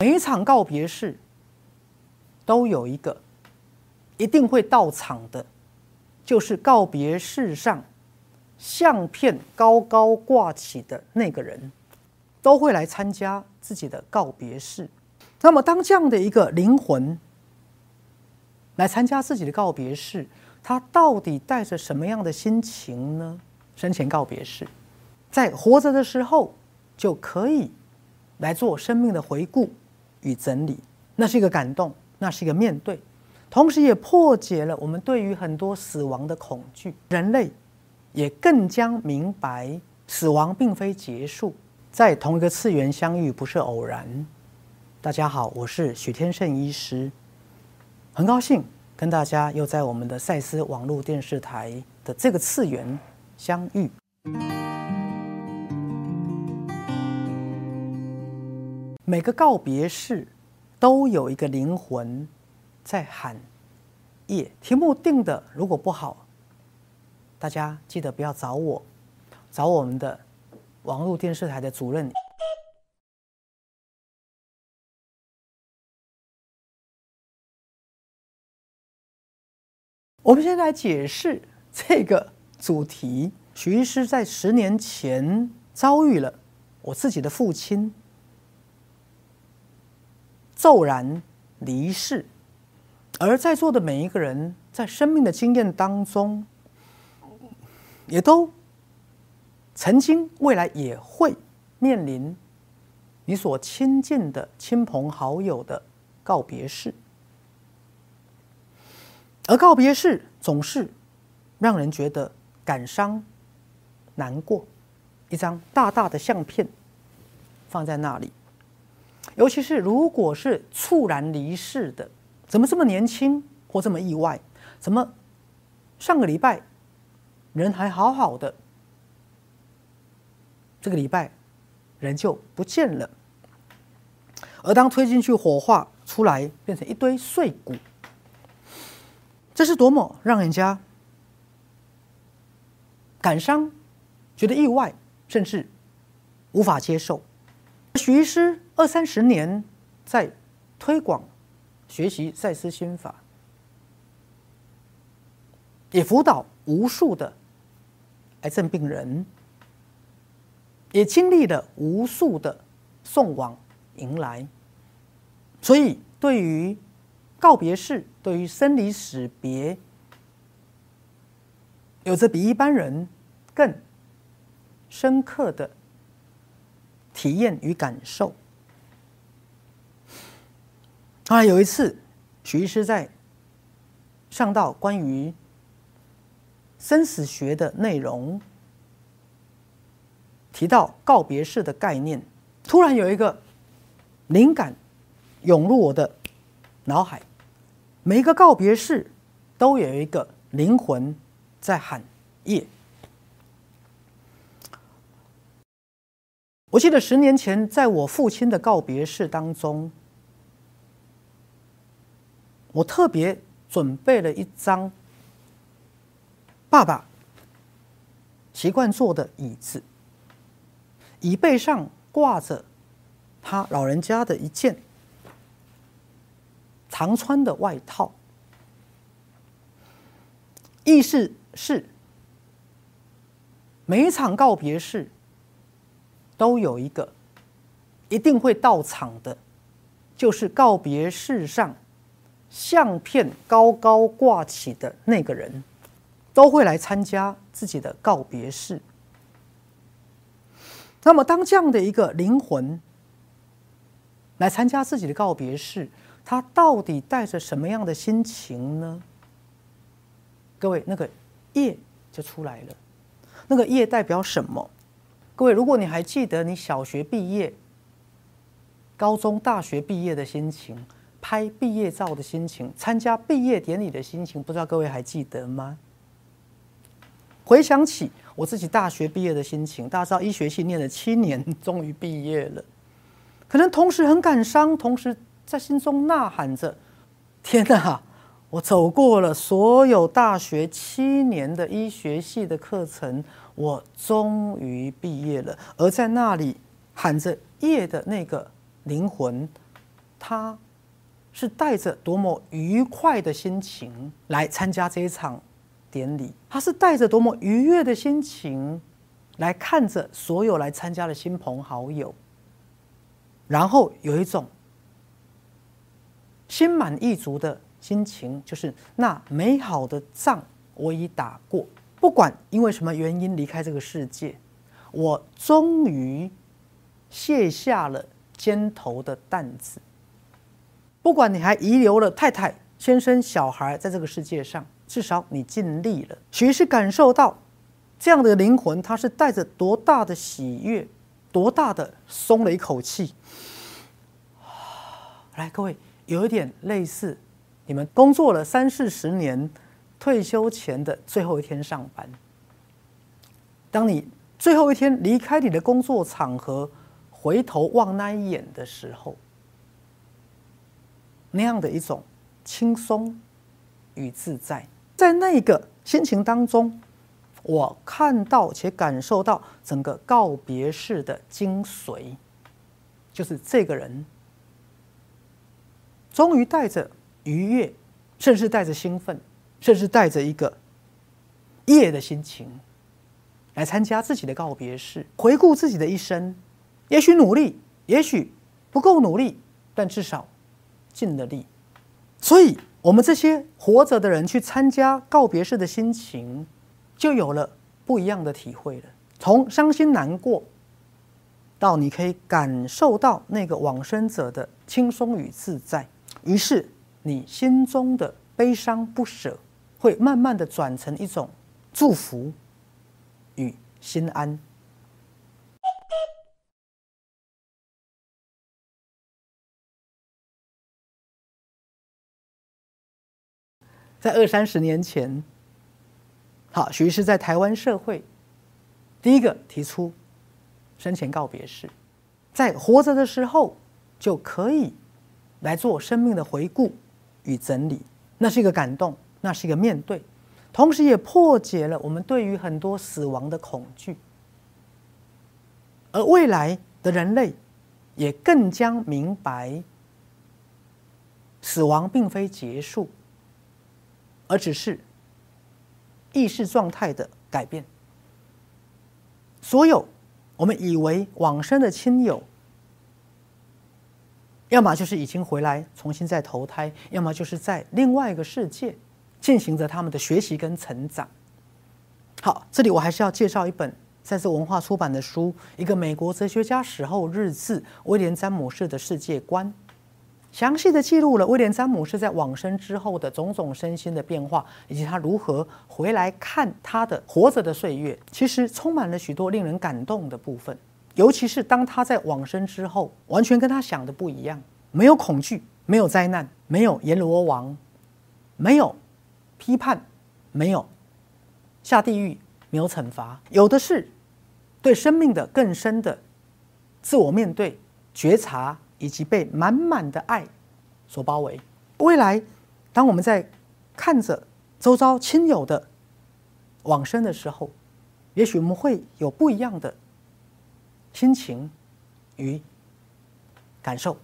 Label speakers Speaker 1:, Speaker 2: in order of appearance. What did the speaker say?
Speaker 1: 每一场告别式都有一个一定会到场的，就是告别式上相片高高挂起的那个人，都会来参加自己的告别式。那么，当这样的一个灵魂来参加自己的告别式，他到底带着什么样的心情呢？生前告别式，在活着的时候就可以来做生命的回顾与整理，那是一个感动，那是一个面对，同时也破解了我们对于很多死亡的恐惧。人类也更将明白，死亡并非结束，在同一个次元相遇不是偶然。大家好，我是许天胜医师，很高兴跟大家又在我们的赛斯网络电视台的这个次元。相遇，每个告别式都有一个灵魂在喊“夜”。题目定的如果不好，大家记得不要找我，找我们的网络电视台的主任。我们先来解释这个。主题：许医师在十年前遭遇了我自己的父亲骤然离世，而在座的每一个人在生命的经验当中，也都曾经、未来也会面临你所亲近的亲朋好友的告别式，而告别式总是让人觉得。感伤、难过，一张大大的相片放在那里。尤其是如果是猝然离世的，怎么这么年轻或这么意外？怎么上个礼拜人还好好的，这个礼拜人就不见了？而当推进去火化出来，变成一堆碎骨，这是多么让人家！感伤，觉得意外，甚至无法接受。徐医师二三十年在推广学习赛斯心法，也辅导无数的癌症病人，也经历了无数的送往迎来。所以，对于告别式，对于生离死别。有着比一般人更深刻的体验与感受。啊，有一次，许医师在上到关于生死学的内容，提到告别式的概念，突然有一个灵感涌入我的脑海。每一个告别式都有一个灵魂。在喊夜。我记得十年前，在我父亲的告别式当中，我特别准备了一张爸爸习惯坐的椅子，椅背上挂着他老人家的一件常穿的外套，意思。是，每一场告别式都有一个一定会到场的，就是告别式上相片高高挂起的那个人，都会来参加自己的告别式。那么，当这样的一个灵魂来参加自己的告别式，他到底带着什么样的心情呢？各位，那个。业就出来了，那个业代表什么？各位，如果你还记得你小学毕业、高中、大学毕业的心情，拍毕业照的心情，参加毕业典礼的心情，不知道各位还记得吗？回想起我自己大学毕业的心情，大家知道医学系念了七年，终于毕业了，可能同时很感伤，同时在心中呐喊着：“天哪！”我走过了所有大学七年的医学系的课程，我终于毕业了。而在那里喊着“夜”的那个灵魂，他是带着多么愉快的心情来参加这一场典礼，他是带着多么愉悦的心情来看着所有来参加的亲朋好友，然后有一种心满意足的心情，就是那美好的仗我已打过，不管因为什么原因离开这个世界，我终于卸下了。肩头的担子，不管你还遗留了太太、先生、小孩在这个世界上，至少你尽力了。许是感受到这样的灵魂，他是带着多大的喜悦，多大的松了一口气。来，各位，有一点类似你们工作了三四十年，退休前的最后一天上班。当你最后一天离开你的工作场合。回头望那一眼的时候，那样的一种轻松与自在，在那个心情当中，我看到且感受到整个告别式的精髓，就是这个人终于带着愉悦，甚至带着兴奋，甚至带着一个夜的心情，来参加自己的告别式，回顾自己的一生。也许努力，也许不够努力，但至少尽了力。所以，我们这些活着的人去参加告别式的心情，就有了不一样的体会了。从伤心难过，到你可以感受到那个往生者的轻松与自在，于是你心中的悲伤不舍，会慢慢的转成一种祝福与心安。在二三十年前，好，徐是在台湾社会第一个提出生前告别式，在活着的时候就可以来做生命的回顾与整理，那是一个感动，那是一个面对，同时也破解了我们对于很多死亡的恐惧，而未来的人类也更将明白，死亡并非结束。而只是意识状态的改变。所有我们以为往生的亲友，要么就是已经回来重新再投胎，要么就是在另外一个世界进行着他们的学习跟成长。好，这里我还是要介绍一本在这文化出版的书，一个美国哲学家死后日志威廉詹姆士的世界观。详细的记录了威廉詹姆士在往生之后的种种身心的变化，以及他如何回来看他的活着的岁月，其实充满了许多令人感动的部分。尤其是当他在往生之后，完全跟他想的不一样，没有恐惧，没有灾难，没有阎罗王，没有批判，没有下地狱，没有惩罚，有的是对生命的更深的自我面对觉察。以及被满满的爱所包围。未来，当我们在看着周遭亲友的往生的时候，也许我们会有不一样的心情与感受。